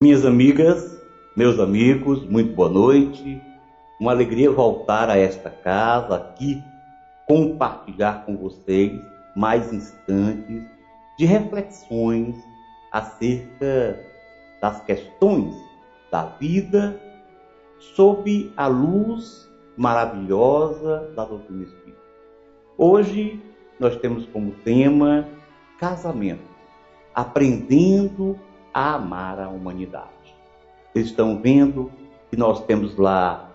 Minhas amigas, meus amigos, muito boa noite. Uma alegria voltar a esta casa aqui, compartilhar com vocês mais instantes de reflexões acerca das questões da vida sob a luz maravilhosa da doutrina espírita. Hoje nós temos como tema casamento, aprendendo a amar a humanidade. Vocês estão vendo que nós temos lá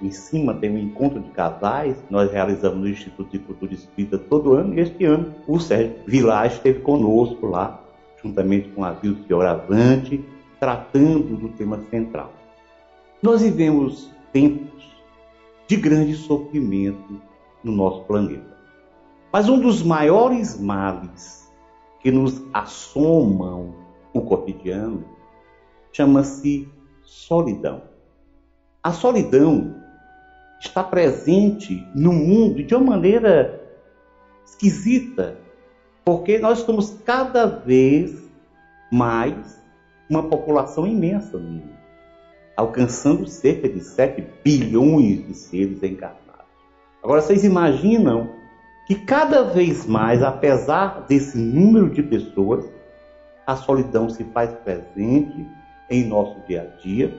em cima tem um encontro de casais nós realizamos no Instituto de Cultura Espírita todo ano, e este ano o Sérgio Village esteve conosco lá, juntamente com a Vilce Fioravante, tratando do tema central. Nós vivemos tempos de grande sofrimento no nosso planeta. Mas um dos maiores males que nos assomam o cotidiano chama-se solidão. A solidão está presente no mundo de uma maneira esquisita, porque nós estamos cada vez mais uma população imensa no mundo, alcançando cerca de 7 bilhões de seres encarnados. Agora vocês imaginam que cada vez mais, apesar desse número de pessoas, a solidão se faz presente em nosso dia a dia,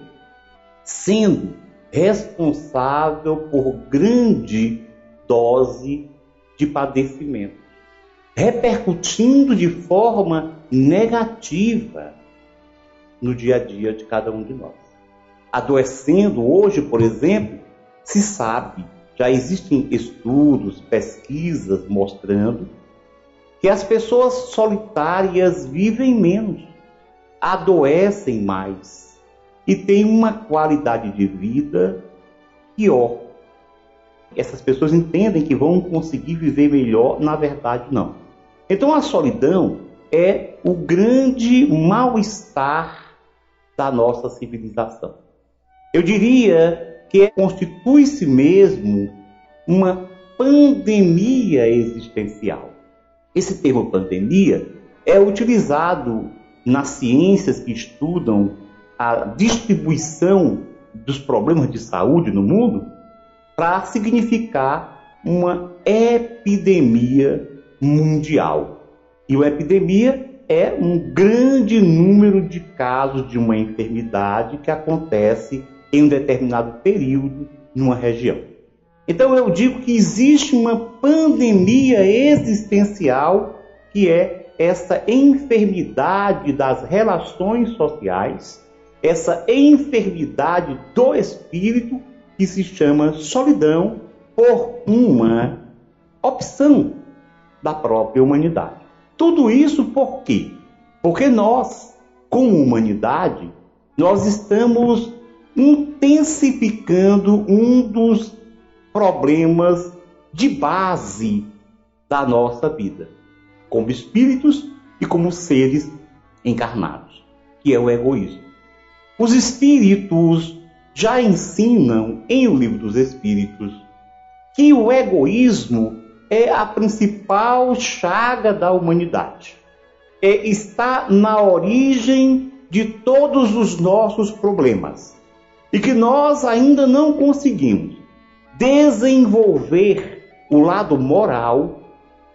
sendo responsável por grande dose de padecimento, repercutindo de forma negativa no dia a dia de cada um de nós. Adoecendo hoje, por exemplo, se sabe, já existem estudos, pesquisas mostrando que as pessoas solitárias vivem menos, adoecem mais e têm uma qualidade de vida pior. Essas pessoas entendem que vão conseguir viver melhor, na verdade, não. Então a solidão é o grande mal-estar da nossa civilização. Eu diria que constitui-se mesmo uma pandemia existencial. Esse termo pandemia é utilizado nas ciências que estudam a distribuição dos problemas de saúde no mundo para significar uma epidemia mundial. E uma epidemia é um grande número de casos de uma enfermidade que acontece em um determinado período numa região. Então eu digo que existe uma pandemia existencial que é essa enfermidade das relações sociais, essa enfermidade do espírito que se chama solidão por uma opção da própria humanidade. Tudo isso por quê? Porque nós, como humanidade, nós estamos intensificando um dos problemas de base da nossa vida, como espíritos e como seres encarnados, que é o egoísmo. Os espíritos já ensinam em O Livro dos Espíritos que o egoísmo é a principal chaga da humanidade. É, está na origem de todos os nossos problemas e que nós ainda não conseguimos desenvolver o lado moral,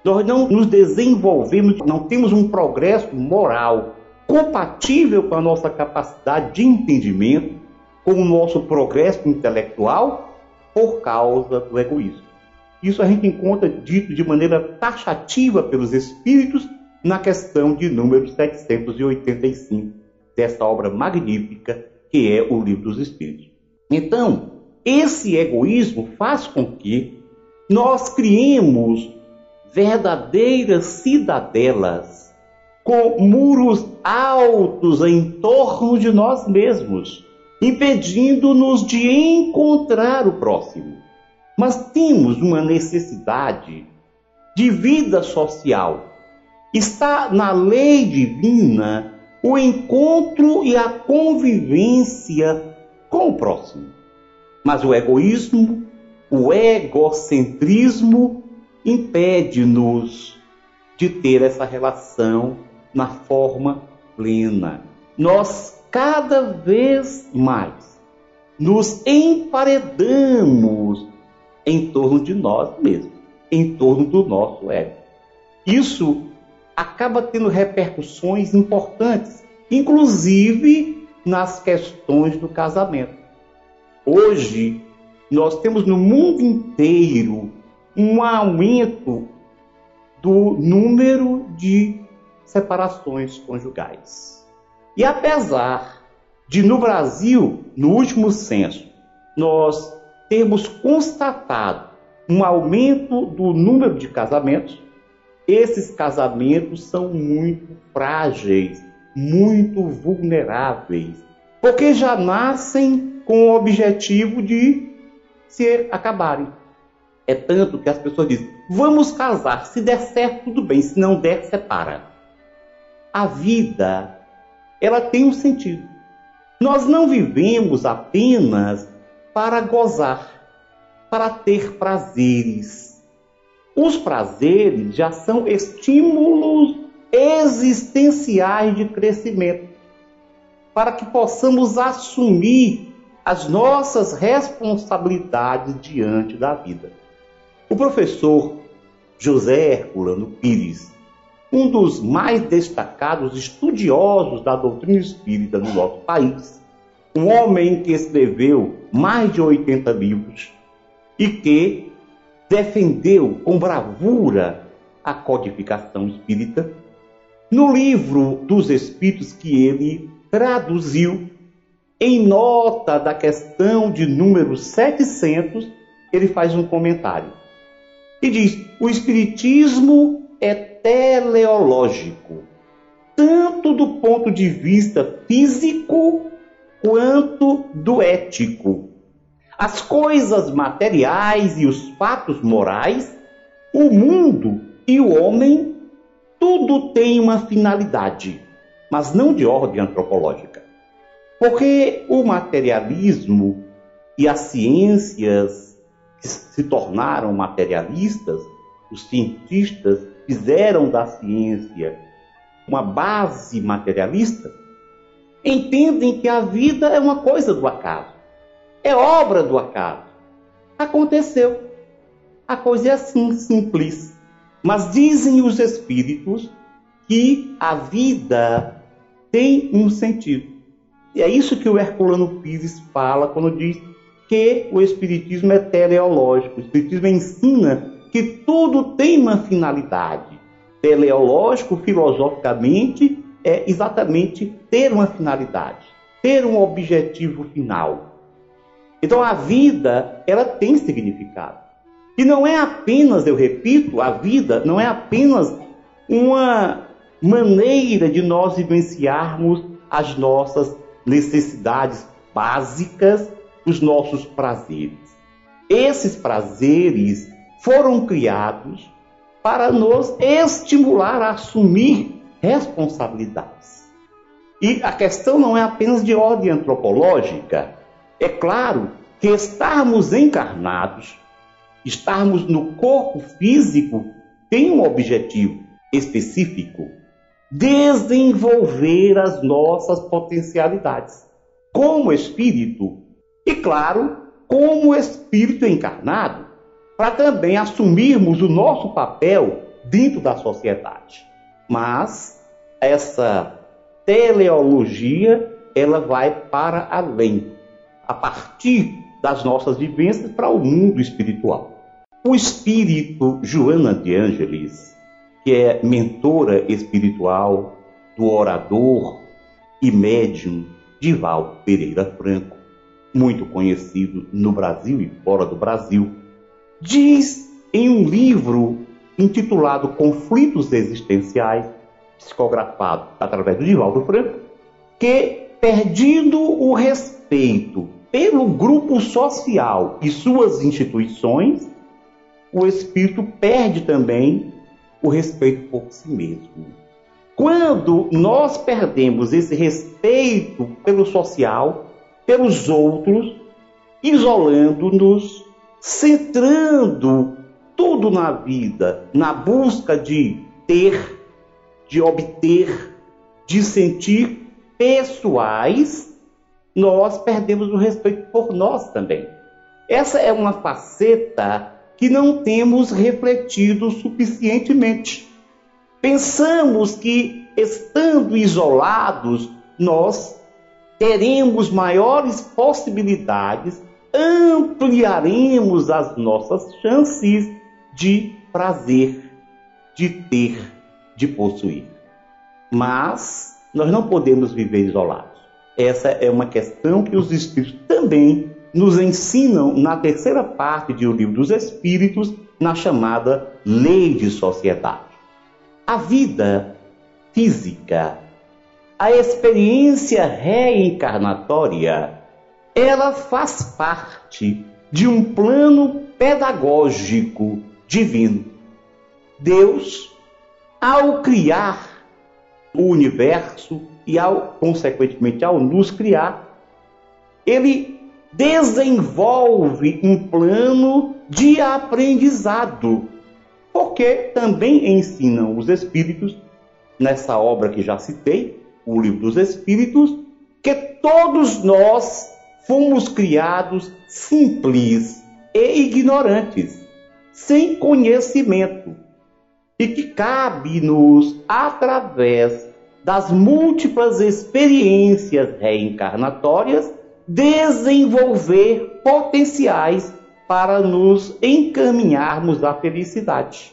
nós não nos desenvolvemos, não temos um progresso moral compatível com a nossa capacidade de entendimento, com o nosso progresso intelectual, por causa do egoísmo. Isso a gente encontra dito de maneira taxativa pelos espíritos na questão de número 785 dessa obra magnífica que é o Livro dos Espíritos. Então, esse egoísmo faz com que nós criemos verdadeiras cidadelas com muros altos em torno de nós mesmos, impedindo-nos de encontrar o próximo. Mas temos uma necessidade de vida social. Está na lei divina o encontro e a convivência com o próximo. Mas o egoísmo, o egocentrismo impede-nos de ter essa relação na forma plena. Nós cada vez mais nos emparedamos em torno de nós mesmos, em torno do nosso ego. Isso acaba tendo repercussões importantes, inclusive nas questões do casamento. Hoje, nós temos no mundo inteiro um aumento do número de separações conjugais. E apesar de no Brasil, no último censo, nós temos constatado um aumento do número de casamentos, esses casamentos são muito frágeis, muito vulneráveis, porque já nascem com o objetivo de se acabarem. É tanto que as pessoas dizem: vamos casar, se der certo, tudo bem, se não der, separa. A vida, ela tem um sentido. Nós não vivemos apenas para gozar, para ter prazeres. Os prazeres já são estímulos existenciais de crescimento, para que possamos assumir as nossas responsabilidades diante da vida. O professor José Herculano Pires, um dos mais destacados estudiosos da doutrina espírita no nosso país, um homem que escreveu mais de 80 livros e que defendeu com bravura a codificação espírita. No livro dos Espíritos que ele traduziu, em nota da questão de número 700, ele faz um comentário e diz: o Espiritismo é teleológico, tanto do ponto de vista físico quanto do ético. As coisas materiais e os fatos morais, o mundo e o homem, tudo tem uma finalidade, mas não de ordem antropológica. Porque o materialismo e as ciências que se tornaram materialistas, os cientistas fizeram da ciência uma base materialista, entendem que a vida é uma coisa do acaso, é obra do acaso. Aconteceu. A coisa é assim, simples. Mas dizem os espíritos que a vida tem um sentido. E é isso que o Herculano Pires fala quando diz que o Espiritismo é teleológico. O Espiritismo ensina que tudo tem uma finalidade. Teleológico, filosoficamente, é exatamente ter uma finalidade, ter um objetivo final. Então a vida, ela tem significado. E não é apenas, eu repito, a vida não é apenas uma maneira de nós vivenciarmos as nossas necessidades básicas, os nossos prazeres. Esses prazeres foram criados para nos estimular a assumir responsabilidades. E a questão não é apenas de ordem antropológica. É claro que estarmos encarnados, estarmos no corpo físico, tem um objetivo específico: desenvolver as nossas potencialidades como espírito e, claro, como espírito encarnado para também assumirmos o nosso papel dentro da sociedade. Mas essa teleologia ela vai para além, a partir das nossas vivências para o mundo espiritual. O espírito Joana de Ângeles, que é mentora espiritual do orador e médium Dival Pereira Franco, muito conhecido no Brasil e fora do Brasil, diz em um livro intitulado Conflitos Existenciais, psicografado através do Divaldo Franco, que, perdido o respeito pelo grupo social e suas instituições, o espírito perde também o respeito por si mesmo. Quando nós perdemos esse respeito pelo social, pelos outros, isolando-nos centrando tudo na vida na busca de ter, de obter, de sentir, pessoais, nós perdemos o respeito por nós também. Essa é uma faceta que não temos refletido suficientemente. Pensamos que, estando isolados, nós teremos maiores possibilidades, ampliaremos as nossas chances de prazer, de ter, de possuir. Mas nós não podemos viver isolados. Essa é uma questão que os Espíritos também nos ensinam na terceira parte de O Livro dos Espíritos, na chamada Lei de Sociedade. A vida física, a experiência reencarnatória, ela faz parte de um plano pedagógico divino. Deus, ao criar o universo e ao consequentemente ao nos criar, ele desenvolve um plano de aprendizado, porque também ensinam os espíritos, nessa obra que já citei, o livro dos espíritos, que todos nós fomos criados simples e ignorantes, sem conhecimento, e que cabe-nos, através das múltiplas experiências reencarnatórias, desenvolver potenciais para nos encaminharmos à felicidade.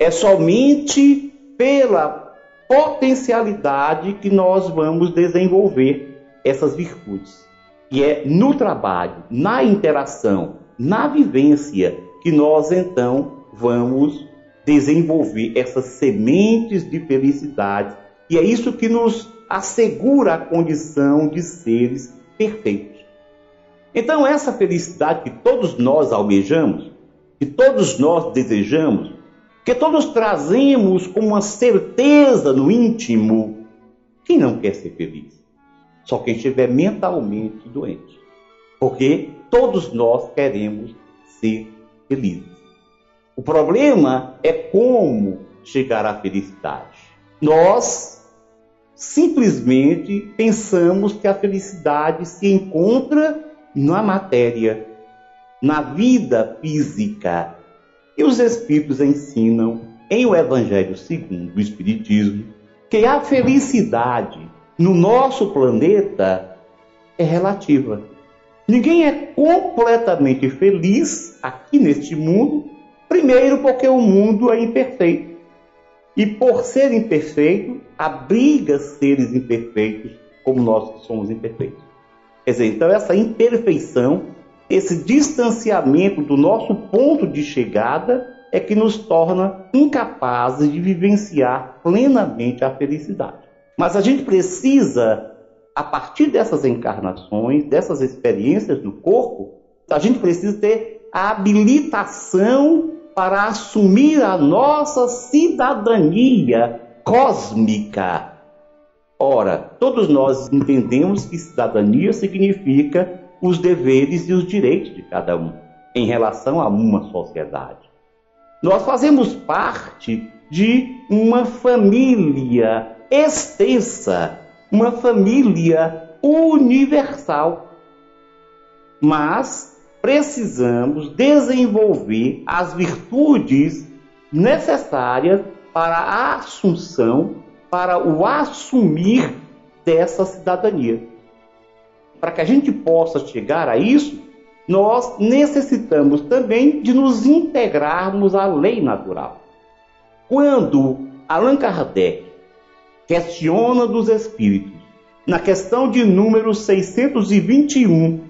É somente pela potencialidade que nós vamos desenvolver essas virtudes. E é no trabalho, na interação, na vivência que nós então vamos desenvolver essas sementes de felicidade. E é isso que nos assegura a condição de seres perfeitos. Então, essa felicidade que todos nós almejamos, que todos nós desejamos, que todos trazemos com uma certeza no íntimo, quem não quer ser feliz? Só quem estiver mentalmente doente. Porque todos nós queremos ser felizes. O problema é como chegar à felicidade. Nós simplesmente pensamos que a felicidade se encontra na matéria, na vida física. E os Espíritos ensinam em o Evangelho segundo o Espiritismo que a felicidade no nosso planeta é relativa. Ninguém é completamente feliz aqui neste mundo, primeiro porque o mundo é imperfeito. E por ser imperfeito, abriga seres imperfeitos como nós que somos imperfeitos. Quer dizer, então essa imperfeição, esse distanciamento do nosso ponto de chegada é que nos torna incapazes de vivenciar plenamente a felicidade. Mas a gente precisa, a partir dessas encarnações, dessas experiências no corpo, a gente precisa ter a habilitação para assumir a nossa cidadania cósmica Ora, todos nós entendemos que cidadania significa os deveres e os direitos de cada um em relação a uma sociedade. Nós fazemos parte de uma família extensa, uma família universal. Mas precisamos desenvolver as virtudes necessárias para a assunção para o assumir dessa cidadania. Para que a gente possa chegar a isso, nós necessitamos também de nos integrarmos à lei natural. Quando Allan Kardec questiona dos espíritos, na questão de número 621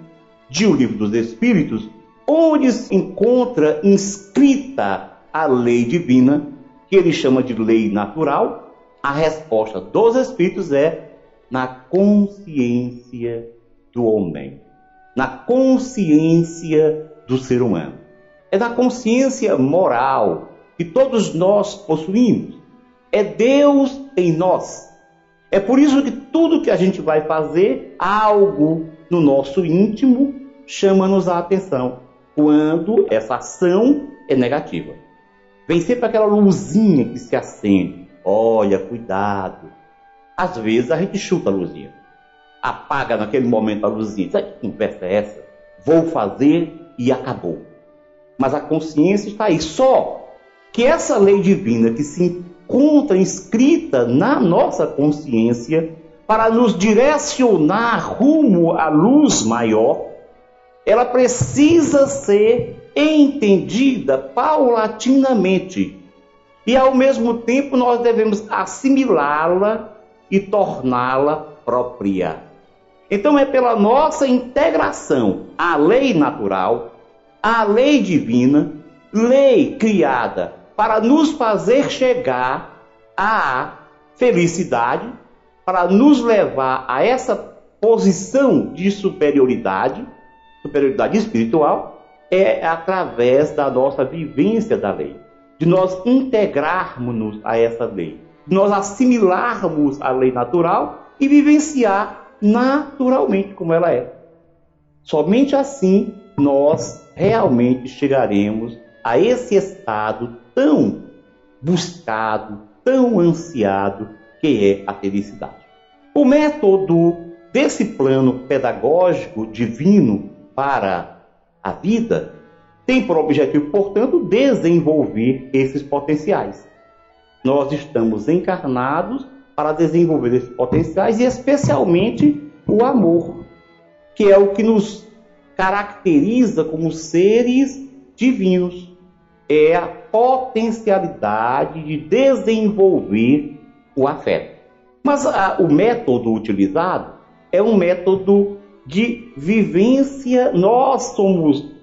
de O Livro dos Espíritos, onde se encontra inscrita a lei divina, que ele chama de lei natural, a resposta dos Espíritos é na consciência do homem, na consciência do ser humano. É na consciência moral que todos nós possuímos. É Deus em nós. É por isso que tudo que a gente vai fazer, algo no nosso íntimo chama-nos a atenção. Quando essa ação é negativa. Vem sempre aquela luzinha que se acende Olha, cuidado. Às vezes a gente chuta a luzinha. apaga naquele momento a luzinha. Sabe que conversa é essa? Vou fazer e acabou. Mas a consciência está aí. Só que essa lei divina que se encontra inscrita na nossa consciência para nos direcionar rumo à luz maior, ela precisa ser entendida paulatinamente. E ao mesmo tempo nós devemos assimilá-la e torná-la própria. Então é pela nossa integração à lei natural, à lei divina, lei criada para nos fazer chegar à felicidade, para nos levar a essa posição de superioridade, superioridade espiritual, é através da nossa vivência da lei, de nós integrarmos a essa lei, de nós assimilarmos a lei natural e vivenciar naturalmente como ela é. Somente assim nós realmente chegaremos a esse estado tão buscado, tão ansiado, que é a felicidade. O método desse plano pedagógico divino para a vida tem por objetivo, portanto, desenvolver esses potenciais. Nós estamos encarnados para desenvolver esses potenciais e, especialmente, o amor, que é o que nos caracteriza como seres divinos. É a potencialidade de desenvolver o afeto. Mas a, o método utilizado é um método de vivência, nós somos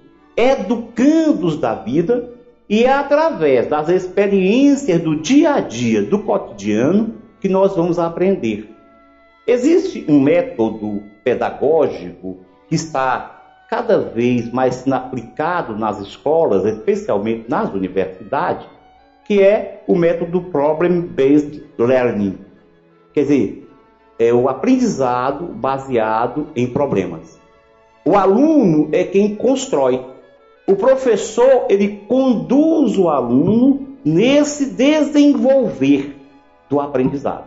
educandos da vida e é através das experiências do dia a dia, do cotidiano, que nós vamos aprender. Existe um método pedagógico que está cada vez mais sendo aplicado nas escolas, especialmente nas universidades, que é o método Problem-Based Learning. Quer dizer, é o aprendizado baseado em problemas. O aluno é quem constrói. O professor, ele conduz o aluno nesse desenvolver do aprendizado.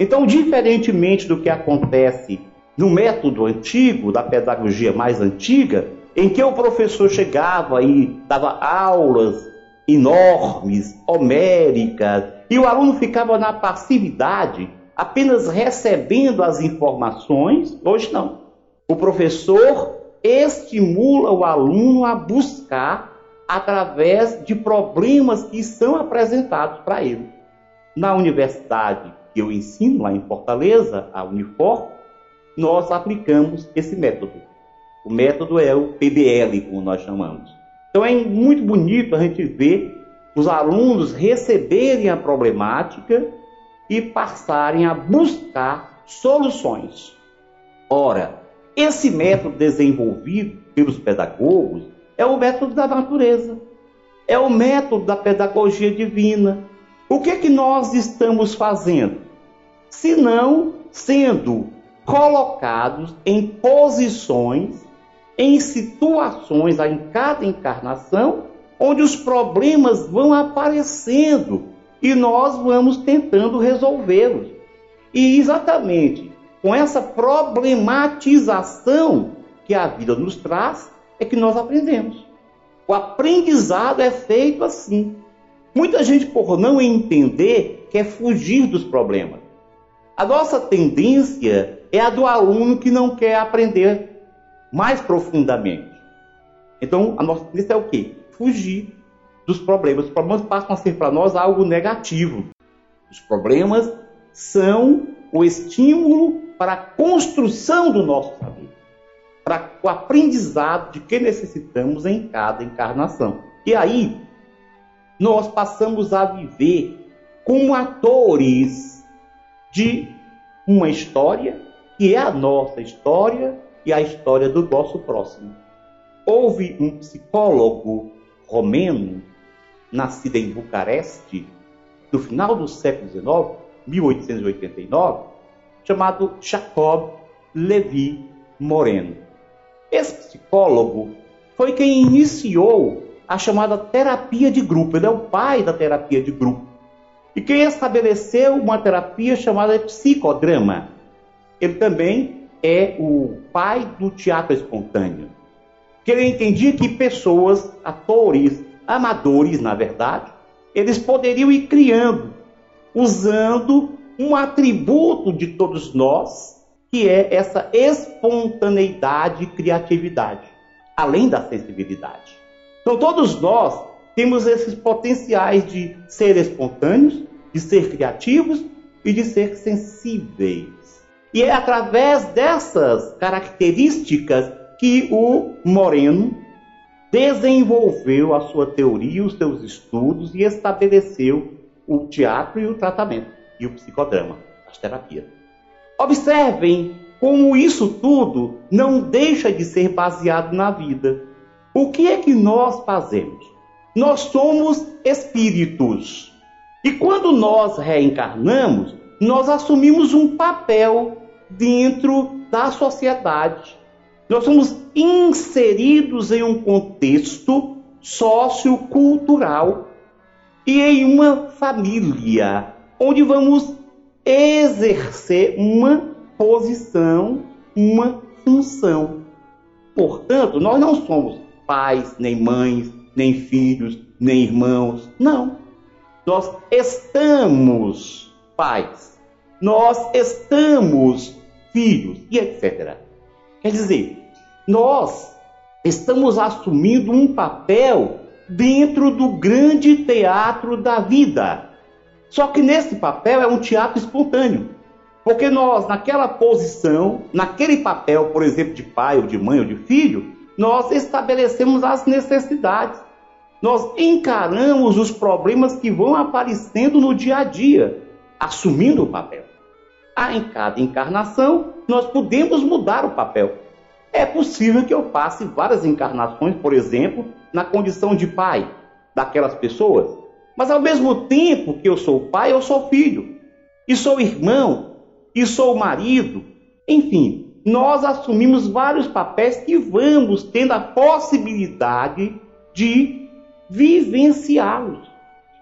Então, diferentemente do que acontece no método antigo, da pedagogia mais antiga, em que o professor chegava e dava aulas enormes, homéricas, e o aluno ficava na passividade, apenas recebendo as informações, hoje não. O professor estimula o aluno a buscar através de problemas que são apresentados para ele. Na universidade que eu ensino lá em Fortaleza, a Unifor, nós aplicamos esse método. O método é o PBL, como nós chamamos. Então é muito bonito a gente ver os alunos receberem a problemática e passarem a buscar soluções. Ora, esse método desenvolvido pelos pedagogos é o método da natureza, é o método da pedagogia divina. O que é que nós estamos fazendo? Se não sendo colocados em posições, em situações em cada encarnação, onde os problemas vão aparecendo e nós vamos tentando resolvê-los. E exatamente com essa problematização que a vida nos traz é que nós aprendemos. O aprendizado é feito assim. Muita gente, por não entender, quer fugir dos problemas. A nossa tendência é a do aluno que não quer aprender mais profundamente. Então, a nossa tendência é o quê? Fugir dos problemas. Os problemas passam a ser para nós algo negativo. Os problemas são o estímulo para a construção do nosso saber, para o aprendizado de que necessitamos em cada encarnação. E aí, nós passamos a viver como atores de uma história que é a nossa história e a história do nosso próximo. Houve um psicólogo romeno nascida em Bucareste, no final do século XIX, 1889, chamado Jacob Levi Moreno. Esse psicólogo foi quem iniciou a chamada terapia de grupo. Ele é o pai da terapia de grupo. E quem estabeleceu uma terapia chamada psicodrama. Ele também é o pai do teatro espontâneo. Que ele entendia que pessoas, atores, amadores, na verdade, eles poderiam ir criando, usando um atributo de todos nós, que é essa espontaneidade e criatividade, além da sensibilidade. Então, todos nós temos esses potenciais de ser espontâneos, de ser criativos e de ser sensíveis. E é através dessas características que o Moreno desenvolveu a sua teoria, os seus estudos e estabeleceu o teatro e o tratamento, e o psicodrama, as terapias. Observem como isso tudo não deixa de ser baseado na vida. O que é que nós fazemos? Nós somos espíritos. E quando nós reencarnamos, nós assumimos um papel dentro da sociedade. Nós somos inseridos em um contexto sociocultural e em uma família, onde vamos exercer uma posição, uma função. Portanto, nós não somos pais, nem mães, nem filhos, nem irmãos. Não. Nós estamos pais. Nós estamos filhos e etc. Quer dizer, nós estamos assumindo um papel dentro do grande teatro da vida. Só que nesse papel é um teatro espontâneo. Porque nós, naquela posição, naquele papel, por exemplo, de pai ou de mãe ou de filho, nós estabelecemos as necessidades. Nós encaramos os problemas que vão aparecendo no dia a dia, assumindo o papel. Ah, em cada encarnação, nós podemos mudar o papel. É possível que eu passe várias encarnações, por exemplo, na condição de pai daquelas pessoas. Mas ao mesmo tempo que eu sou pai, eu sou filho. E sou irmão. E sou marido. Enfim, nós assumimos vários papéis que vamos tendo a possibilidade de vivenciá-los.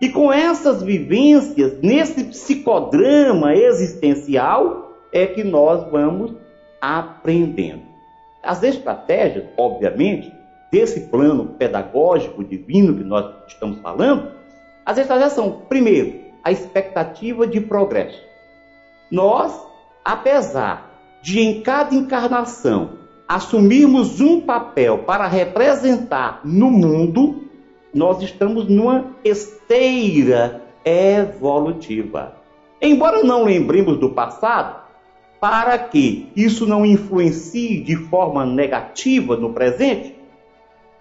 E com essas vivências, nesse psicodrama existencial, é que nós vamos aprendendo. As estratégias, obviamente, desse plano pedagógico divino que nós estamos falando, as estratégias são, primeiro, a expectativa de progresso. Nós, apesar de em cada encarnação assumirmos um papel para representar no mundo, nós estamos numa esteira evolutiva. Embora não lembremos do passado, para que isso não influencie de forma negativa no presente,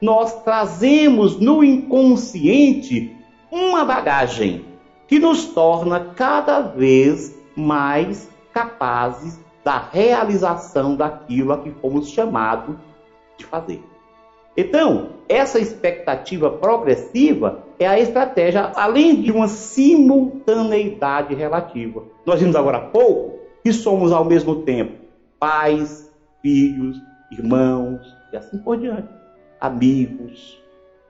nós trazemos no inconsciente uma bagagem que nos torna cada vez mais capazes da realização daquilo a que fomos chamados de fazer. Então, essa expectativa progressiva é a estratégia, além de uma simultaneidade relativa. Nós vimos agora há pouco que somos ao mesmo tempo pais, filhos, irmãos e assim por diante, amigos.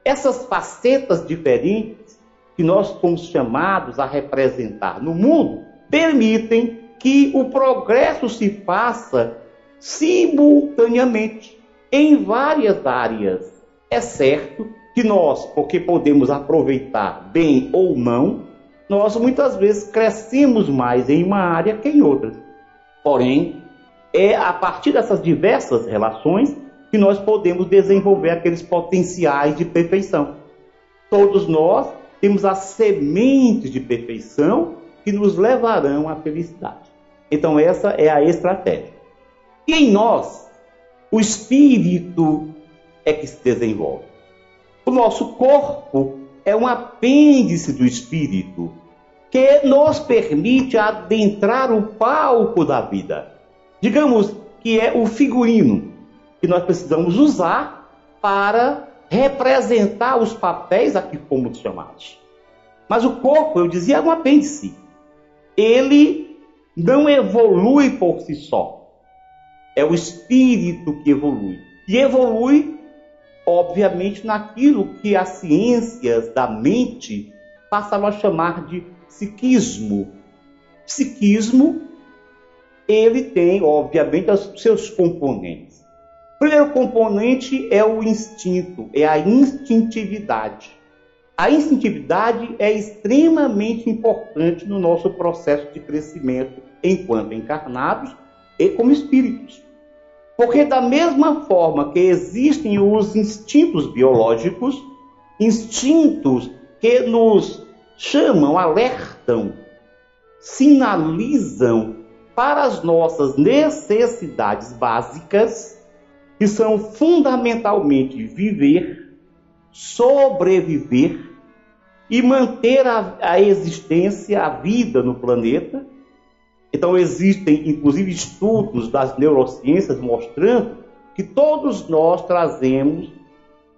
Essas facetas diferentes que nós somos chamados a representar no mundo permitem que o progresso se faça simultaneamente em várias áreas. É certo que nós, porque podemos aproveitar bem ou não, nós muitas vezes crescemos mais em uma área que em outra. Porém, é a partir dessas diversas relações que nós podemos desenvolver aqueles potenciais de perfeição. Todos nós temos as sementes de perfeição que nos levarão à felicidade. Então, essa é a estratégia. E em nós, o espírito é que se desenvolve. O nosso corpo é um apêndice do espírito que nos permite adentrar o palco da vida. Digamos que é o figurino que nós precisamos usar para representar os papéis a que fomos chamados. Mas o corpo, eu dizia, é um apêndice. Ele não evolui por si só. É o espírito que evolui. E evolui, obviamente, naquilo que as ciências da mente passaram a chamar de psiquismo. Psiquismo ele tem, obviamente, os seus componentes. O primeiro componente é o instinto, é a instintividade. A instintividade é extremamente importante no nosso processo de crescimento enquanto encarnados e como espíritos. Porque, da mesma forma que existem os instintos biológicos, instintos que nos chamam, alertam, sinalizam para as nossas necessidades básicas, que são fundamentalmente viver, sobreviver e manter a, a existência, a vida no planeta. Então, existem inclusive estudos das neurociências mostrando que todos nós trazemos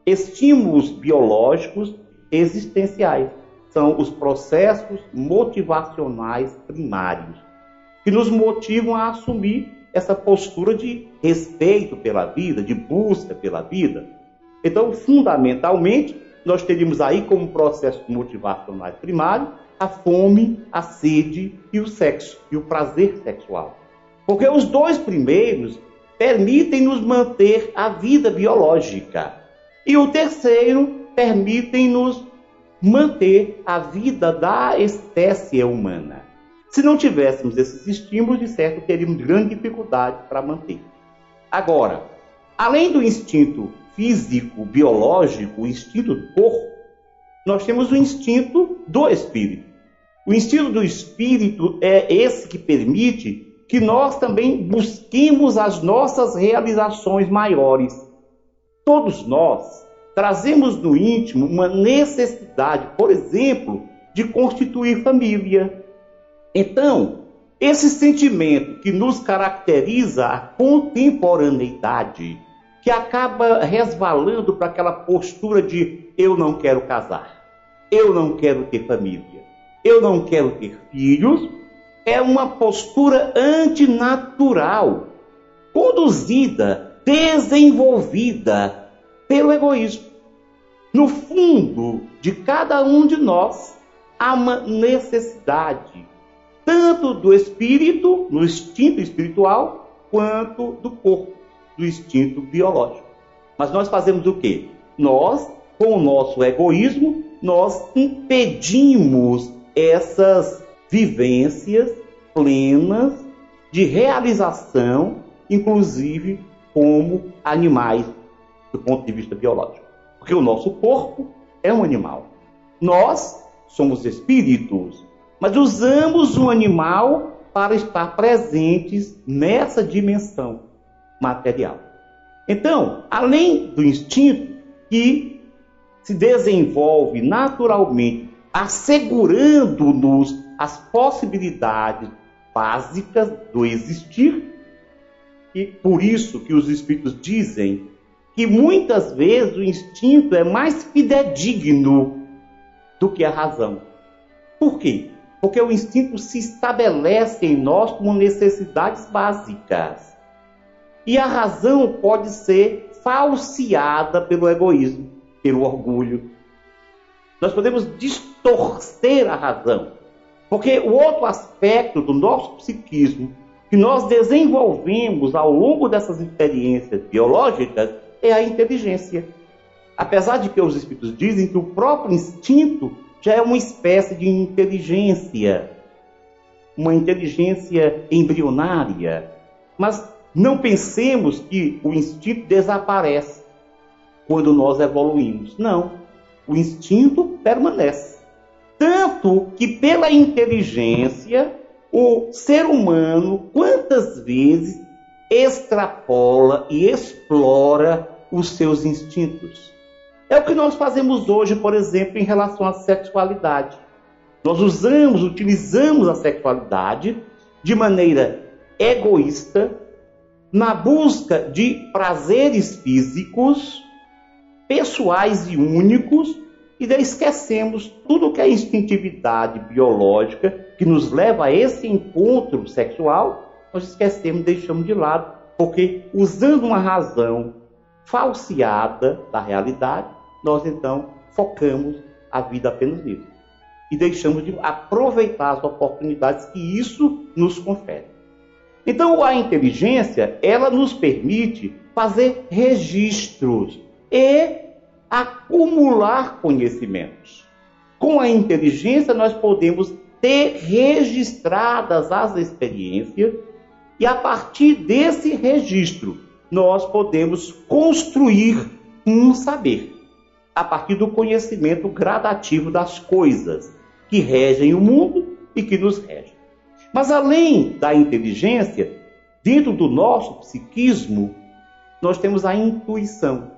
estímulos biológicos existenciais. São os processos motivacionais primários que nos motivam a assumir essa postura de respeito pela vida, de busca pela vida. Então, fundamentalmente, nós teríamos aí como processo motivacional primário a fome, a sede e o sexo, e o prazer sexual. Porque os dois primeiros permitem nos manter a vida biológica. E o terceiro permitem nos manter a vida da espécie humana. Se não tivéssemos esses estímulos, de certo, teríamos grande dificuldade para manter. Agora, além do instinto físico, biológico, o instinto do corpo, nós temos o instinto do espírito. O instinto do espírito é esse que permite que nós também busquemos as nossas realizações maiores. Todos nós trazemos no íntimo uma necessidade, por exemplo, de constituir família, então, esse sentimento que nos caracteriza a contemporaneidade, que acaba resvalando para aquela postura de eu não quero casar, eu não quero ter família, eu não quero ter filhos, é uma postura antinatural, conduzida, desenvolvida pelo egoísmo. No fundo de cada um de nós há uma necessidade tanto do espírito, no instinto espiritual, quanto do corpo, do instinto biológico. Mas nós fazemos o quê? Nós, com o nosso egoísmo, nós impedimos essas vivências plenas de realização, inclusive como animais do ponto de vista biológico. Porque o nosso corpo é um animal. Nós somos espíritos mas usamos o animal para estar presentes nessa dimensão material. Então, além do instinto que se desenvolve naturalmente, assegurando-nos as possibilidades básicas do existir, e por isso que os espíritos dizem que muitas vezes o instinto é mais fidedigno do que a razão. Por quê? Porque o instinto se estabelece em nós como necessidades básicas. E a razão pode ser falseada pelo egoísmo, pelo orgulho. Nós podemos distorcer a razão. Porque o outro aspecto do nosso psiquismo que nós desenvolvemos ao longo dessas experiências biológicas é a inteligência. Apesar de que os espíritos dizem que o próprio instinto já é uma espécie de inteligência, uma inteligência embrionária. Mas não pensemos que o instinto desaparece quando nós evoluímos. Não, o instinto permanece. Tanto que pela inteligência, o ser humano, quantas vezes, extrapola e explora os seus instintos. É o que nós fazemos hoje, por exemplo, em relação à sexualidade. Nós usamos, utilizamos a sexualidade de maneira egoísta, na busca de prazeres físicos, pessoais e únicos, e daí esquecemos tudo que é instintividade biológica que nos leva a esse encontro sexual, nós esquecemos, deixamos de lado, porque usando uma razão falseada da realidade, nós então focamos a vida apenas nisso. E deixamos de aproveitar as oportunidades que isso nos confere. Então, a inteligência, ela nos permite fazer registros e acumular conhecimentos. Com a inteligência, nós podemos ter registradas as experiências e a partir desse registro nós podemos construir um saber a partir do conhecimento gradativo das coisas que regem o mundo e que nos regem. Mas além da inteligência, dentro do nosso psiquismo, nós temos a intuição,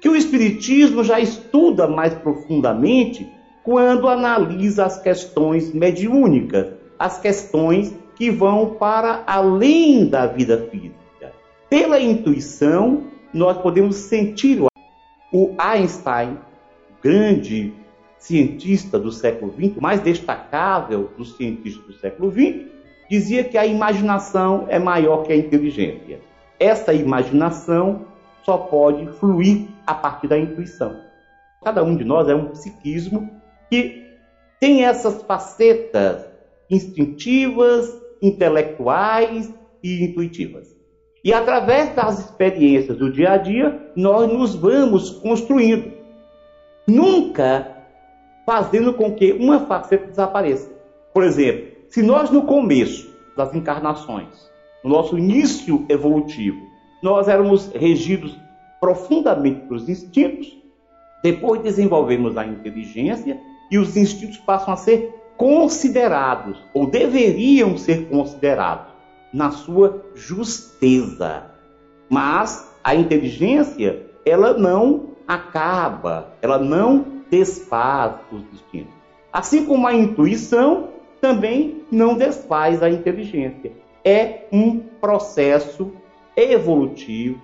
que o Espiritismo já estuda mais profundamente quando analisa as questões mediúnicas, as questões que vão para além da vida física. Pela intuição, nós podemos sentir o Einstein, grande cientista do século XX, mais destacável dos cientistas do século XX, dizia que a imaginação é maior que a inteligência. Essa imaginação só pode fluir a partir da intuição. Cada um de nós é um psiquismo que tem essas facetas instintivas, intelectuais e intuitivas. E através das experiências do dia a dia, nós nos vamos construindo. Nunca fazendo com que uma faceta desapareça. Por exemplo, se nós no começo das encarnações, no nosso início evolutivo, nós éramos regidos profundamente pelos instintos, depois desenvolvemos a inteligência e os instintos passam a ser considerados, ou deveriam ser considerados, na sua justeza. Mas a inteligência, ela não acaba, ela não desfaz os destinos. Assim como a intuição também não desfaz a inteligência. É um processo evolutivo,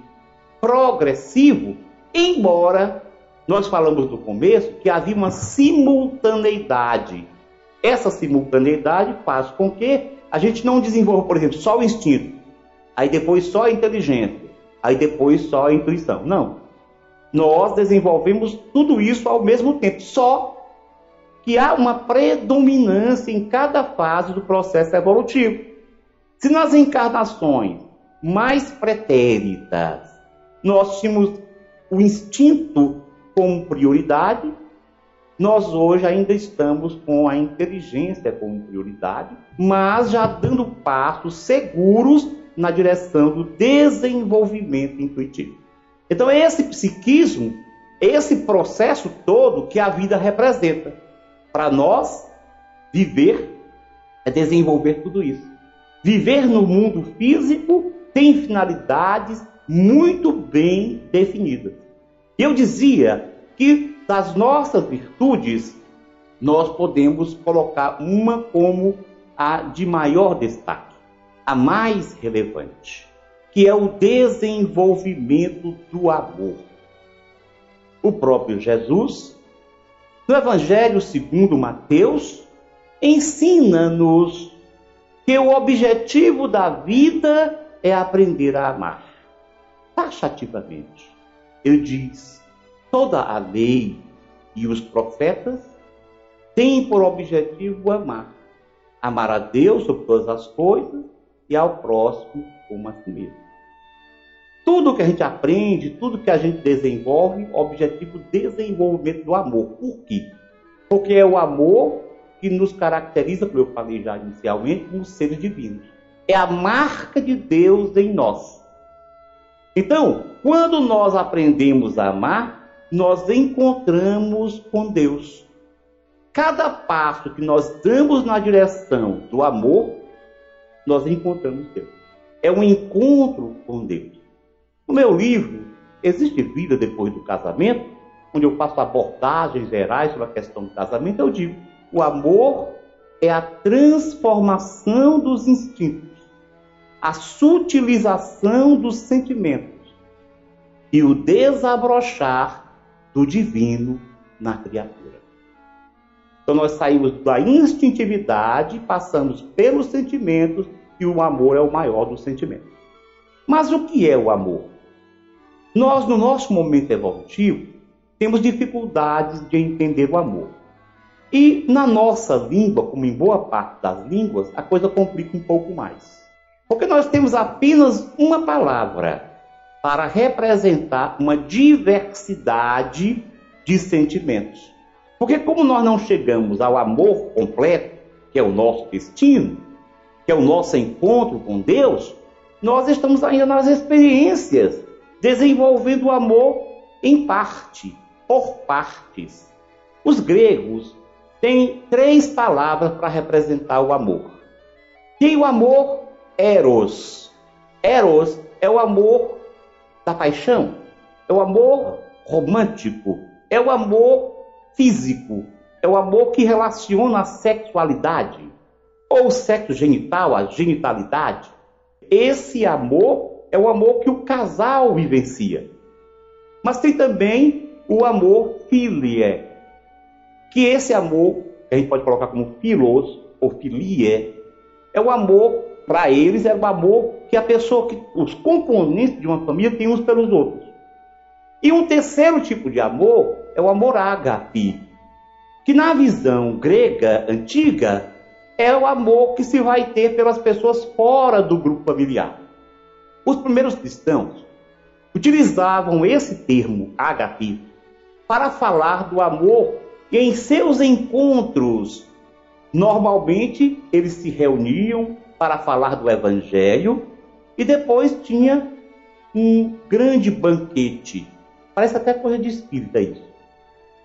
progressivo, embora nós falamos no começo que havia uma simultaneidade. Essa simultaneidade faz com que a gente não desenvolva, por exemplo, só o instinto, aí depois só a inteligência, aí depois só a intuição. Não. Nós desenvolvemos tudo isso ao mesmo tempo, só que há uma predominância em cada fase do processo evolutivo. Se nas encarnações mais pretéritas nós tínhamos o instinto como prioridade, nós hoje ainda estamos com a inteligência como prioridade, mas já dando passos seguros na direção do desenvolvimento intuitivo. Então, esse psiquismo, esse processo todo que a vida representa. Para nós, viver é desenvolver tudo isso. Viver no mundo físico tem finalidades muito bem definidas. Eu dizia que das nossas virtudes, nós podemos colocar uma como a de maior destaque, a mais relevante que é o desenvolvimento do amor. O próprio Jesus, no Evangelho segundo Mateus, ensina-nos que o objetivo da vida é aprender a amar. Taxativamente, ele diz: toda a lei e os profetas têm por objetivo amar. Amar a Deus sobre todas as coisas e ao próximo como a si mesmo. Tudo que a gente aprende, tudo que a gente desenvolve, objetivo desenvolvimento do amor. Por quê? Porque é o amor que nos caracteriza, como eu falei já inicialmente, como seres divinos. É a marca de Deus em nós. Então, quando nós aprendemos a amar, nós encontramos com Deus. Cada passo que nós damos na direção do amor, nós encontramos Deus. É um encontro com Deus. No meu livro, Existe Vida Depois do Casamento, onde eu faço abordagens gerais sobre a questão do casamento, eu digo: o amor é a transformação dos instintos, a sutilização dos sentimentos e o desabrochar do divino na criatura. Então nós saímos da instintividade, passamos pelos sentimentos e o amor é o maior dos sentimentos. Mas o que é o amor? Nós, no nosso momento evolutivo, temos dificuldades de entender o amor. E na nossa língua, como em boa parte das línguas, a coisa complica um pouco mais. Porque nós temos apenas uma palavra para representar uma diversidade de sentimentos. Porque, como nós não chegamos ao amor completo, que é o nosso destino, que é o nosso encontro com Deus, nós estamos ainda nas experiências, desenvolvendo o amor em parte, por partes. Os gregos têm três palavras para representar o amor. Tem o amor eros. Eros é o amor da paixão, é o amor romântico, é o amor físico, é o amor que relaciona a sexualidade, ou o sexo genital, a genitalidade. Esse amor é o amor que o casal vivencia. Mas tem também o amor filie, que esse amor, que a gente pode colocar como filos ou filie, é o amor, para eles, é o amor que a pessoa, que os componentes de uma família têm uns pelos outros. E um terceiro tipo de amor é o amor ágape, que na visão grega antiga é o amor que se vai ter pelas pessoas fora do grupo familiar. Os primeiros cristãos utilizavam esse termo ágape para falar do amor que em seus encontros normalmente eles se reuniam para falar do evangelho e depois tinha um grande banquete. Parece até coisa de espírita isso.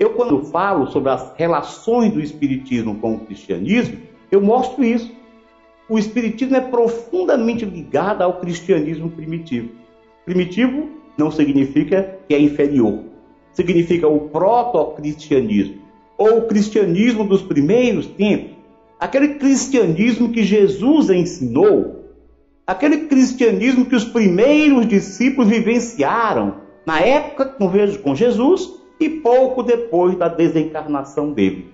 Eu, quando falo sobre as relações do Espiritismo com o cristianismo, eu mostro isso. O Espiritismo é profundamente ligado ao cristianismo primitivo. Primitivo não significa que é inferior, significa o proto-cristianismo, ou o cristianismo dos primeiros tempos, aquele cristianismo que Jesus ensinou, aquele cristianismo que os primeiros discípulos vivenciaram na época com Jesus e pouco depois da desencarnação dele.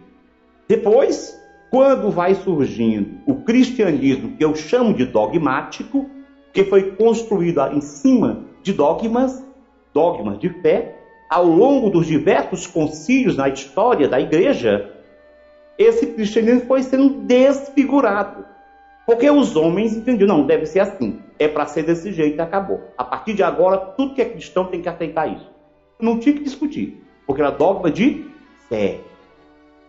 Depois, quando vai surgindo o cristianismo que eu chamo de dogmático, que foi construído em cima de dogmas, dogmas de fé, ao longo dos diversos concílios na história da igreja, esse cristianismo foi sendo desfigurado. Porque os homens entendiam, não, deve ser assim, é para ser desse jeito acabou. A partir de agora, tudo que é cristão tem que aceitar isso. Não tinha que discutir. Porque era dogma de fé.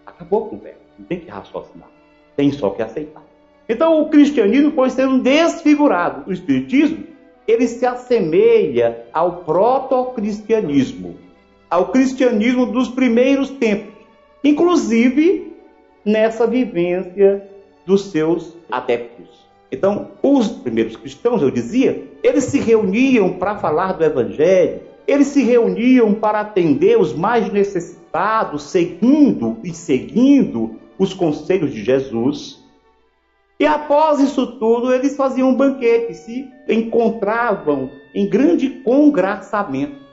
Acabou com verbo. Não tem que raciocinar. Tem só que aceitar. Então o cristianismo foi sendo desfigurado. O espiritismo, ele se assemelha ao proto-cristianismo, ao cristianismo dos primeiros tempos, inclusive nessa vivência dos seus adeptos. Então, os primeiros cristãos, eu dizia, eles se reuniam para falar do evangelho, eles se reuniam para atender os mais necessitados, seguindo e seguindo os conselhos de Jesus. E após isso tudo, eles faziam um banquete, se encontravam em grande congraçamento.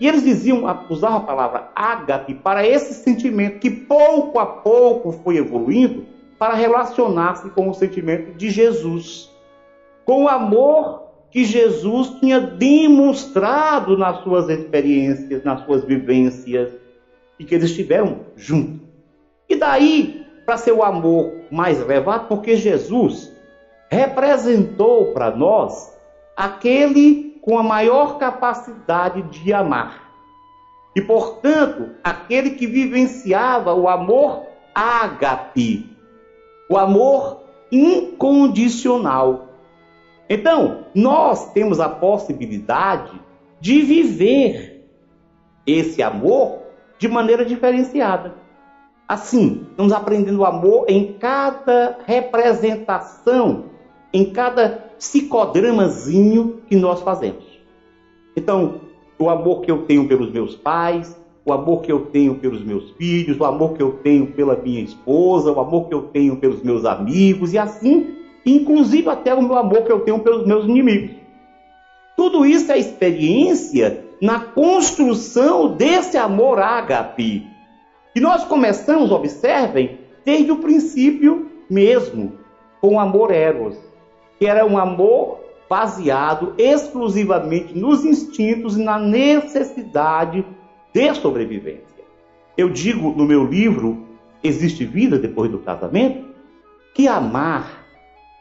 E eles diziam, usavam a palavra ágape para esse sentimento que pouco a pouco foi evoluindo para relacionar-se com o sentimento de Jesus, com o amor que Jesus tinha demonstrado nas suas experiências, nas suas vivências, e que eles estiveram juntos. E daí, para ser o amor mais elevado, porque Jesus representou para nós aquele com a maior capacidade de amar. E, portanto, aquele que vivenciava o amor ágape, o amor incondicional então, nós temos a possibilidade de viver esse amor de maneira diferenciada. Assim, estamos aprendendo o amor em cada representação, em cada psicodramazinho que nós fazemos. Então, o amor que eu tenho pelos meus pais, o amor que eu tenho pelos meus filhos, o amor que eu tenho pela minha esposa, o amor que eu tenho pelos meus amigos, e assim inclusive até o meu amor que eu tenho pelos meus inimigos. Tudo isso é experiência na construção desse amor ágape. E nós começamos, observem, desde o princípio mesmo, com o amor eros, que era um amor baseado exclusivamente nos instintos e na necessidade de sobrevivência. Eu digo no meu livro Existe Vida Depois do Casamento que amar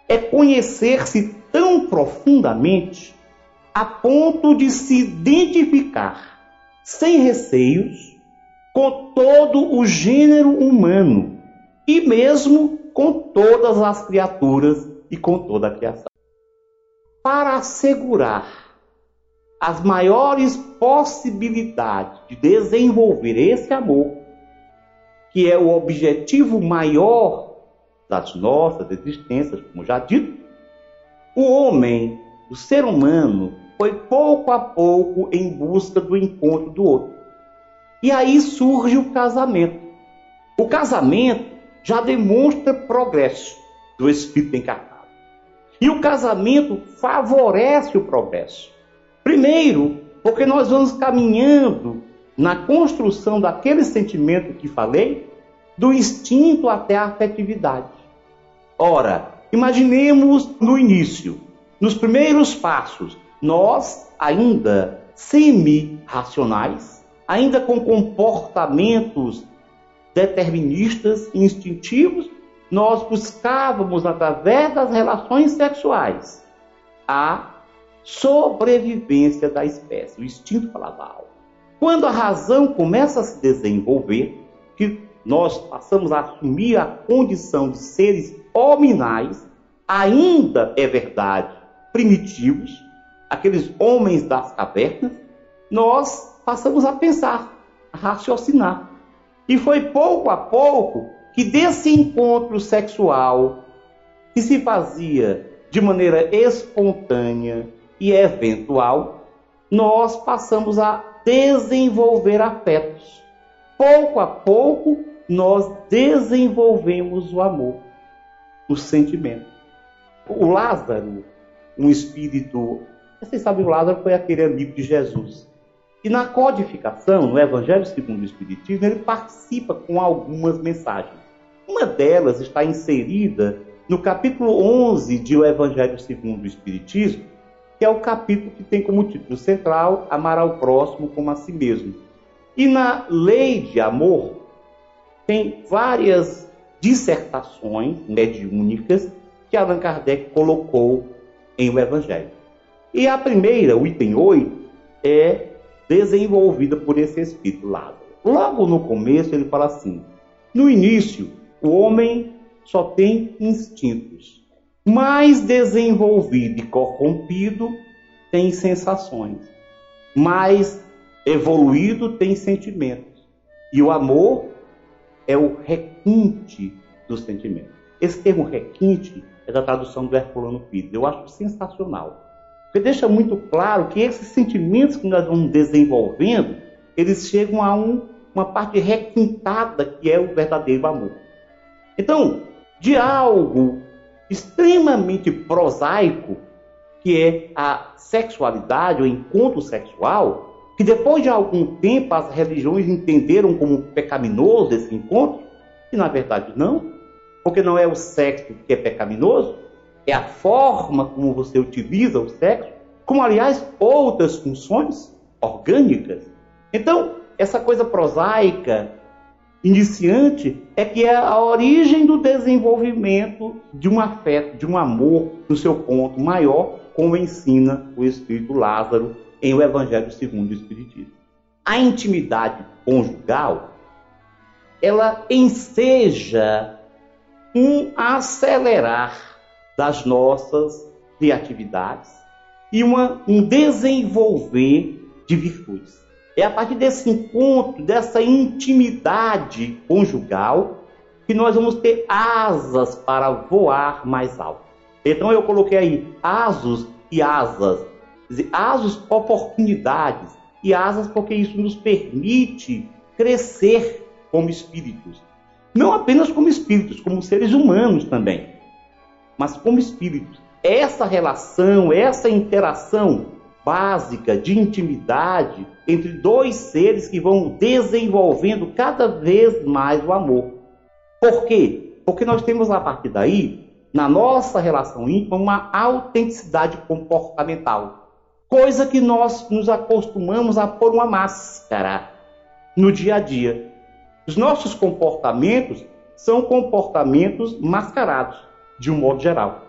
é conhecer-se tão profundamente a ponto de se identificar sem receios com todo o gênero humano e mesmo com todas as criaturas e com toda a criação. Para assegurar as maiores possibilidades de desenvolver esse amor, que é o objetivo maior das nossas existências, como já dito, o homem, o ser humano, foi pouco a pouco em busca do encontro do outro. E aí surge o casamento. O casamento já demonstra progresso do espírito encarnado. E o casamento favorece o progresso. Primeiro, porque nós vamos caminhando na construção daquele sentimento que falei, do instinto até a afetividade. Ora, imaginemos no início, nos primeiros passos, nós ainda semi-racionais, ainda com comportamentos deterministas instintivos, nós buscávamos, através das relações sexuais, a sobrevivência da espécie. O instinto falava algo. Quando a razão começa a se desenvolver, que nós passamos a assumir a condição de seres hominais, ainda é verdade, primitivos, aqueles homens das cavernas, nós passamos a pensar, a raciocinar. E foi pouco a pouco que desse encontro sexual, que se fazia de maneira espontânea e eventual, nós passamos a desenvolver afetos. Pouco a pouco, nós desenvolvemos o amor, o sentimento. O Lázaro, um espírito vocês sabem, o Lázaro foi aquele amigo de Jesus. E na codificação, no Evangelho segundo o Espiritismo, ele participa com algumas mensagens. Uma delas está inserida no capítulo 11 de O Evangelho segundo o Espiritismo, que é o capítulo que tem como título central Amar ao próximo como a si mesmo. E na lei de amor, tem várias dissertações mediúnicas que Allan Kardec colocou em O Evangelho. E a primeira, o item 8, é desenvolvida por esse espírito Lázaro. Logo no começo ele fala assim: no início, o homem só tem instintos. Mais desenvolvido e corrompido tem sensações. Mais evoluído tem sentimentos. E o amor é o requinte do sentimento. Esse termo requinte é da tradução do Herculano Pires. Eu acho sensacional. Porque deixa muito claro que esses sentimentos que nós vamos desenvolvendo, eles chegam a um, uma parte requintada que é o verdadeiro amor. Então, de algo extremamente prosaico, que é a sexualidade, o encontro sexual, que depois de algum tempo as religiões entenderam como pecaminoso esse encontro, e na verdade não, porque não é o sexo que é pecaminoso, é a forma como você utiliza o sexo, como aliás outras funções orgânicas. Então, essa coisa prosaica, iniciante, é que é a origem do desenvolvimento de um afeto, de um amor no seu ponto maior, como ensina o Espírito Lázaro em o Evangelho segundo o Espiritismo. A intimidade conjugal, ela enseja um acelerar das nossas criatividades e uma, um desenvolver de virtudes. É a partir desse encontro, dessa intimidade conjugal, que nós vamos ter asas para voar mais alto. Então eu coloquei aí asos e asas, asos oportunidades e asas porque isso nos permite crescer como espíritos. Não apenas como espíritos, como seres humanos também mas como espíritos. Essa relação, essa interação básica de intimidade entre dois seres que vão desenvolvendo cada vez mais o amor. Por quê? Porque nós temos a partir daí, na nossa relação íntima, uma autenticidade comportamental. Coisa que nós nos acostumamos a pôr uma máscara no dia a dia. Os nossos comportamentos são comportamentos mascarados de um modo geral.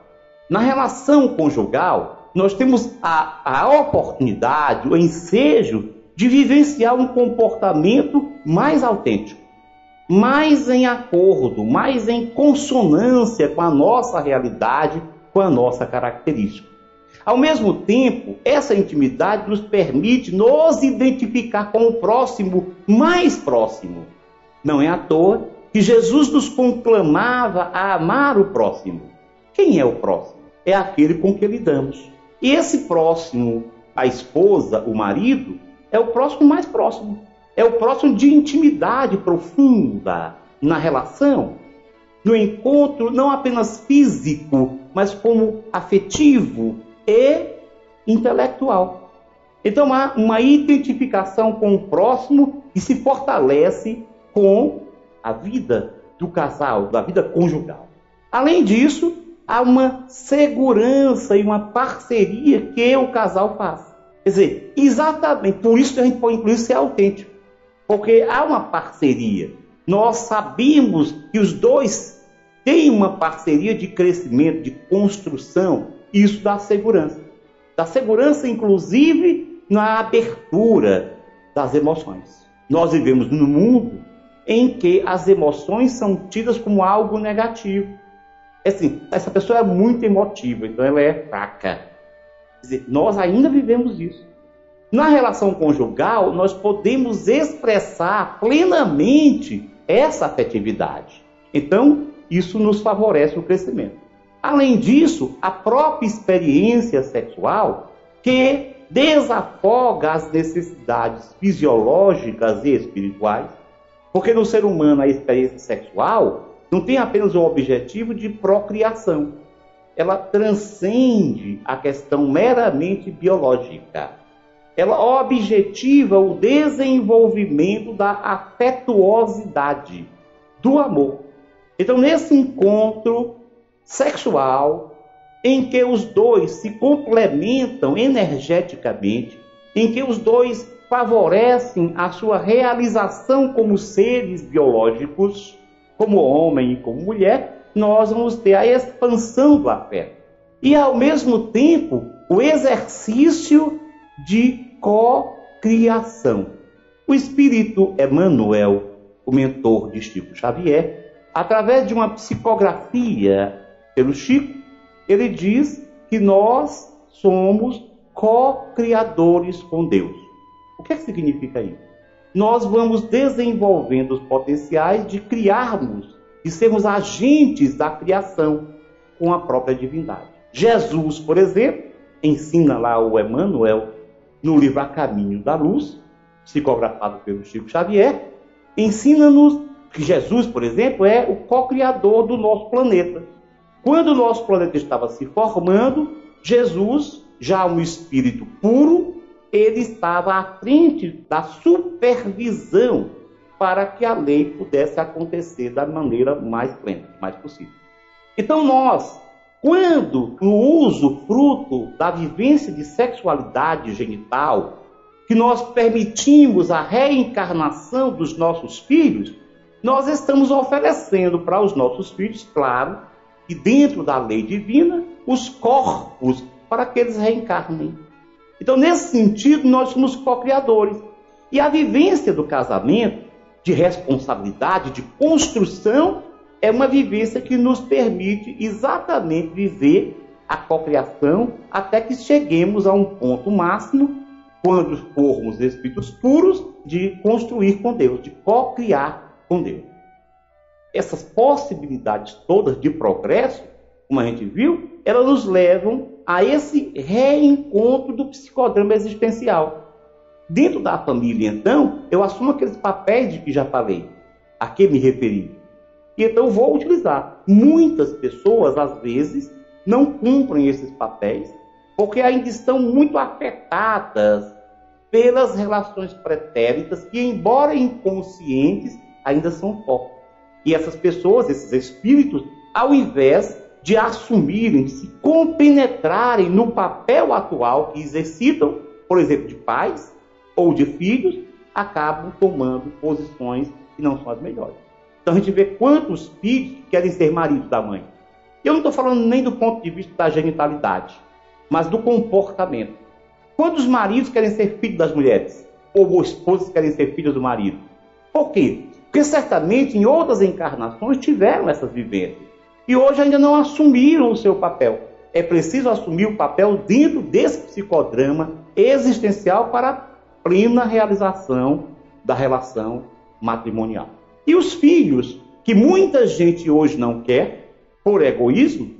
Na relação conjugal, nós temos a, a oportunidade, o ensejo de vivenciar um comportamento mais autêntico, mais em acordo, mais em consonância com a nossa realidade, com a nossa característica. Ao mesmo tempo, essa intimidade nos permite nos identificar com o próximo mais próximo. Não é à toa que Jesus nos conclamava a amar o próximo. Quem é o próximo? É aquele com que lidamos. E esse próximo, a esposa, o marido, é o próximo mais próximo. É o próximo de intimidade profunda na relação, no encontro não apenas físico, mas como afetivo e intelectual. Então há uma identificação com o próximo que se fortalece com a vida do casal, da vida conjugal. Além disso, há uma segurança e uma parceria que o casal faz. Quer dizer, exatamente por isso que a gente pode incluir ser autêntico. Porque há uma parceria. Nós sabemos que os dois têm uma parceria de crescimento, de construção. Isso dá segurança. Dá segurança, inclusive, na abertura das emoções. Nós vivemos num mundo em que as emoções são tidas como algo negativo. É assim, essa pessoa é muito emotiva, então ela é fraca. Quer dizer, nós ainda vivemos isso. Na relação conjugal, nós podemos expressar plenamente essa afetividade. Então, isso nos favorece o crescimento. Além disso, a própria experiência sexual que desafoga as necessidades fisiológicas e espirituais, porque no ser humano a experiência sexual não tem apenas o objetivo de procriação, ela transcende a questão meramente biológica. Ela objetiva o desenvolvimento da afetuosidade, do amor. Então, nesse encontro sexual, em que os dois se complementam energeticamente, em que os dois favorecem a sua realização como seres biológicos, como homem e como mulher, nós vamos ter a expansão do afeto. E, ao mesmo tempo, o exercício de co-criação. O espírito Emmanuel, o mentor de Chico Xavier, através de uma psicografia pelo Chico, ele diz que nós somos co-criadores com Deus. O que, significa isso? Nós vamos desenvolvendo os potenciais de criarmos de sermos agentes da criação com a própria divindade. Jesus, por exemplo, ensina lá o Emmanuel no livro A Caminho da Luz, psicografado pelo Chico Xavier, ensina-nos que Jesus, por exemplo, é o co-criador do nosso planeta. Quando o nosso planeta estava se formando, Jesus, já um espírito puro, ele estava à frente da supervisão para que a lei pudesse acontecer da maneira mais plena, mais possível. Então nós, quando no uso fruto da vivência de sexualidade genital, que nós permitimos a reencarnação dos nossos filhos, nós estamos oferecendo para os nossos filhos, claro, e dentro da lei divina, os corpos para que eles reencarnem. Então, nesse sentido, nós somos co-criadores. E a vivência do casamento de responsabilidade, de construção, é uma vivência que nos permite exatamente viver a cocriação até que cheguemos a um ponto máximo, quando formos espíritos puros, de construir com Deus, de co-criar com Deus. Essas possibilidades todas de progresso, como a gente viu, elas nos levam a esse reencontro do psicodrama existencial Dentro da família, então, eu assumo aqueles papéis de que já falei, a que me referi. E então vou utilizar. Muitas pessoas, às vezes, não cumprem esses papéis porque ainda estão muito afetadas pelas relações pretéritas que, embora inconscientes, ainda são fortes. E essas pessoas, esses espíritos, ao invés de assumirem, de se compenetrarem no papel atual que exercitam, por exemplo, de pais, ou de filhos, acabam tomando posições que não são as melhores. Então a gente vê quantos filhos querem ser maridos da mãe. Eu não estou falando nem do ponto de vista da genitalidade, mas do comportamento. Quantos maridos querem ser filhos das mulheres? Ou esposas querem ser filhos do marido? Por quê? Porque certamente em outras encarnações tiveram essas vivências. E hoje ainda não assumiram o seu papel. É preciso assumir o papel dentro desse psicodrama existencial para a plena realização da relação matrimonial. E os filhos, que muita gente hoje não quer, por egoísmo,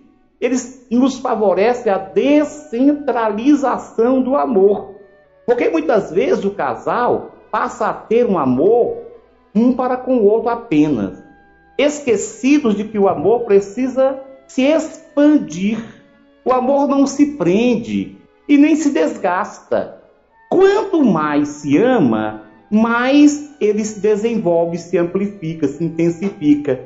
eles nos favorecem a descentralização do amor. Porque muitas vezes o casal passa a ter um amor um para com o outro apenas, esquecidos de que o amor precisa se expandir. O amor não se prende e nem se desgasta. Quanto mais se ama, mais ele se desenvolve, se amplifica, se intensifica.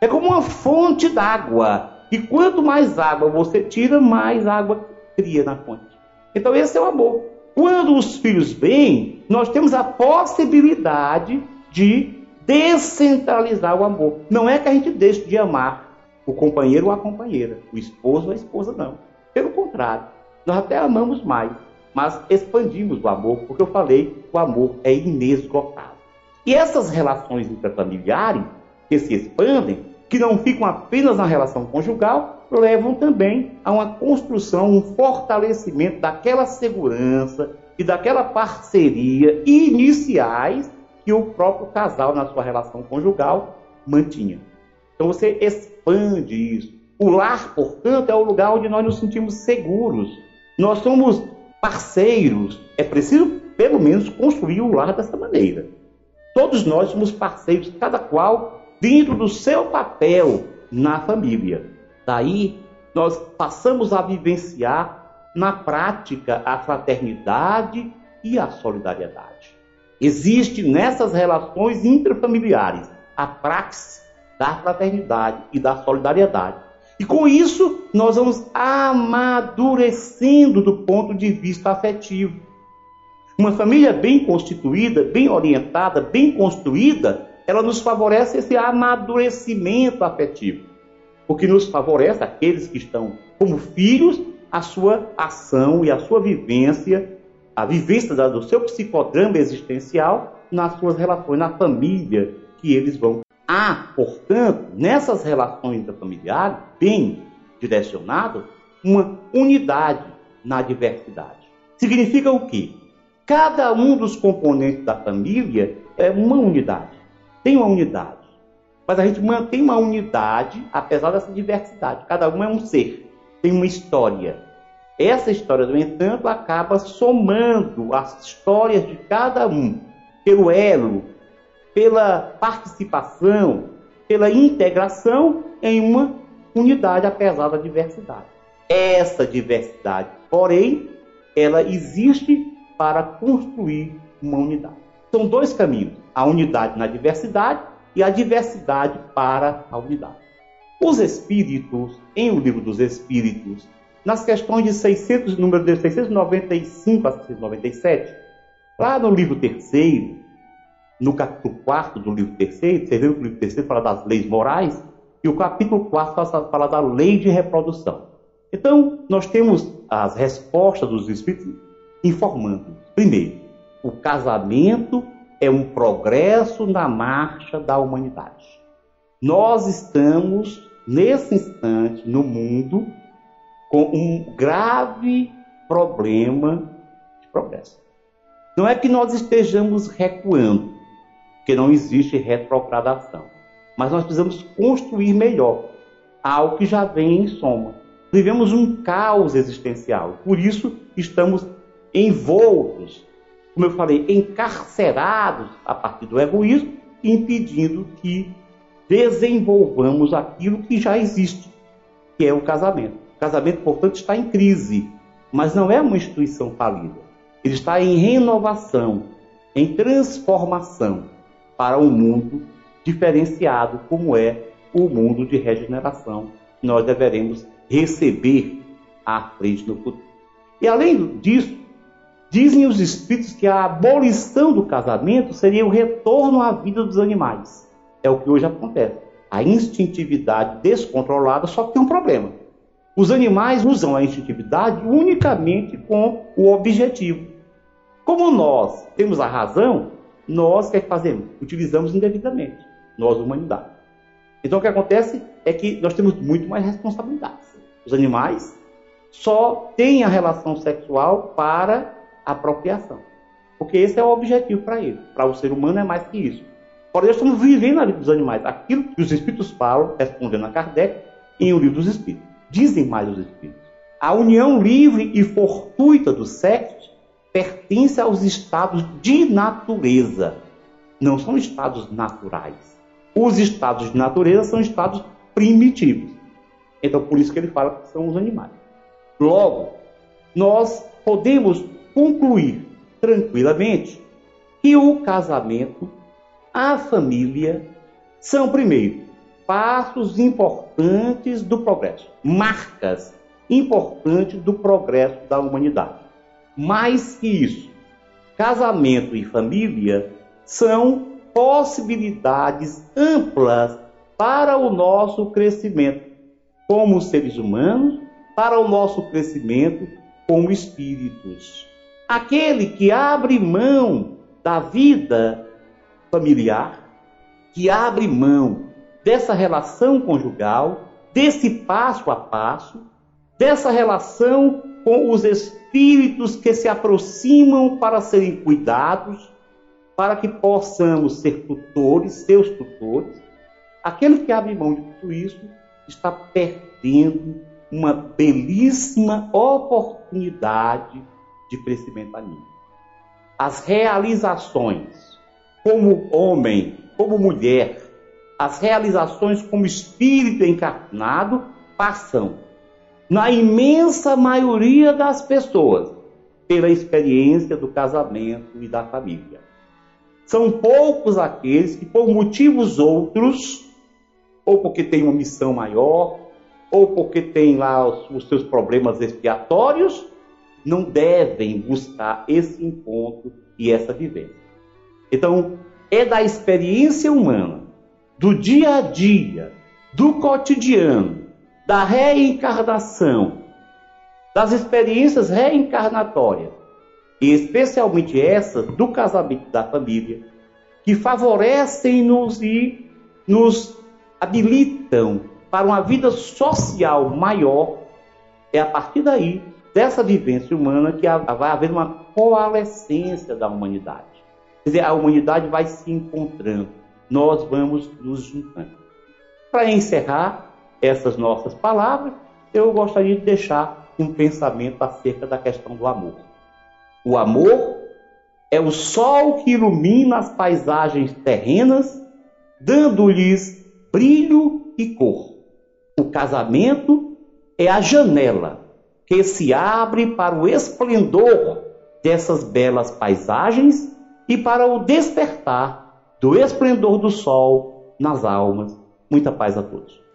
É como uma fonte d'água. E quanto mais água você tira, mais água cria na fonte. Então esse é o amor. Quando os filhos vêm, nós temos a possibilidade de descentralizar o amor. Não é que a gente deixe de amar o companheiro ou a companheira, o esposo ou a esposa, não. Pelo contrário, nós até amamos mais, mas expandimos o amor, porque eu falei, o amor é inesgotável. E essas relações intrafamiliares que se expandem, que não ficam apenas na relação conjugal, levam também a uma construção, um fortalecimento daquela segurança e daquela parceria iniciais que o próprio casal, na sua relação conjugal, mantinha. Então você expande isso. O lar, portanto, é o lugar onde nós nos sentimos seguros. Nós somos parceiros. É preciso, pelo menos, construir o lar dessa maneira. Todos nós somos parceiros, cada qual dentro do seu papel na família. Daí, nós passamos a vivenciar na prática a fraternidade e a solidariedade. Existe nessas relações intrafamiliares a praxe da fraternidade e da solidariedade. E com isso, nós vamos amadurecendo do ponto de vista afetivo. Uma família bem constituída, bem orientada, bem construída, ela nos favorece esse amadurecimento afetivo. O que nos favorece aqueles que estão como filhos, a sua ação e a sua vivência a vivência do seu psicodrama existencial nas suas relações, na família que eles vão. Há, portanto, nessas relações familiares, bem direcionadas, uma unidade na diversidade. Significa o quê? Cada um dos componentes da família é uma unidade. Tem uma unidade. Mas a gente mantém uma unidade apesar dessa diversidade. Cada um é um ser. Tem uma história, essa história, no entanto, acaba somando as histórias de cada um, pelo elo, pela participação, pela integração em uma unidade, apesar da diversidade. Essa diversidade, porém, ela existe para construir uma unidade. São dois caminhos: a unidade na diversidade e a diversidade para a unidade. Os espíritos, em O Livro dos Espíritos, nas questões de 600, número de 695 a 697, lá no livro terceiro, no capítulo 4 do livro terceiro, você vê que o livro terceiro fala das leis morais, e o capítulo 4 fala da lei de reprodução. Então, nós temos as respostas dos Espíritos informando. Primeiro, o casamento é um progresso na marcha da humanidade. Nós estamos, nesse instante, no mundo, com um grave problema de progresso. Não é que nós estejamos recuando, porque não existe retrogradação, mas nós precisamos construir melhor algo que já vem em soma. Vivemos um caos existencial, por isso estamos envoltos, como eu falei, encarcerados a partir do egoísmo, impedindo que desenvolvamos aquilo que já existe, que é o casamento. O casamento, portanto, está em crise, mas não é uma instituição falida. Ele está em renovação, em transformação para um mundo diferenciado, como é o mundo de regeneração que nós deveremos receber à frente no futuro. E além disso, dizem os espíritos que a abolição do casamento seria o retorno à vida dos animais. É o que hoje acontece. a instintividade descontrolada, só tem um problema. Os animais usam a instintividade unicamente com o objetivo. Como nós temos a razão, nós é que fazemos? Utilizamos indevidamente, nós, humanidade. Então o que acontece é que nós temos muito mais responsabilidades. Os animais só têm a relação sexual para apropriação. Porque esse é o objetivo para ele. Para o ser humano é mais que isso. Porém, nós estamos vivendo a vida dos animais. Aquilo que os Espíritos falam, respondendo a Kardec, em O Livro dos Espíritos. Dizem mais os Espíritos. A união livre e fortuita dos sexos pertence aos estados de natureza. Não são estados naturais. Os estados de natureza são estados primitivos. Então, por isso que ele fala que são os animais. Logo, nós podemos concluir tranquilamente que o casamento, a família, são, primeiro, passos importantes do progresso, marcas importantes do progresso da humanidade. Mais que isso, casamento e família são possibilidades amplas para o nosso crescimento como seres humanos, para o nosso crescimento como espíritos. Aquele que abre mão da vida familiar, que abre mão dessa relação conjugal, desse passo a passo, dessa relação com os espíritos que se aproximam para serem cuidados, para que possamos ser tutores, seus tutores. Aquele que abre mão de tudo isso está perdendo uma belíssima oportunidade de crescimento anímico. As realizações como homem, como mulher, as realizações como espírito encarnado passam, na imensa maioria das pessoas, pela experiência do casamento e da família. São poucos aqueles que, por motivos outros, ou porque tem uma missão maior, ou porque tem lá os, os seus problemas expiatórios, não devem buscar esse encontro e essa vivência. Então, é da experiência humana, do dia a dia, do cotidiano, da reencarnação, das experiências reencarnatórias, e especialmente essas do casamento da família, que favorecem-nos e nos habilitam para uma vida social maior, é a partir daí, dessa vivência humana, que vai haver uma coalescência da humanidade. Quer dizer, a humanidade vai se encontrando, nós vamos nos juntando. Para encerrar essas nossas palavras, eu gostaria de deixar um pensamento acerca da questão do amor. O amor é o sol que ilumina as paisagens terrenas, dando-lhes brilho e cor. O casamento é a janela que se abre para o esplendor dessas belas paisagens e para o despertar do esplendor do sol nas almas. Muita paz a todos.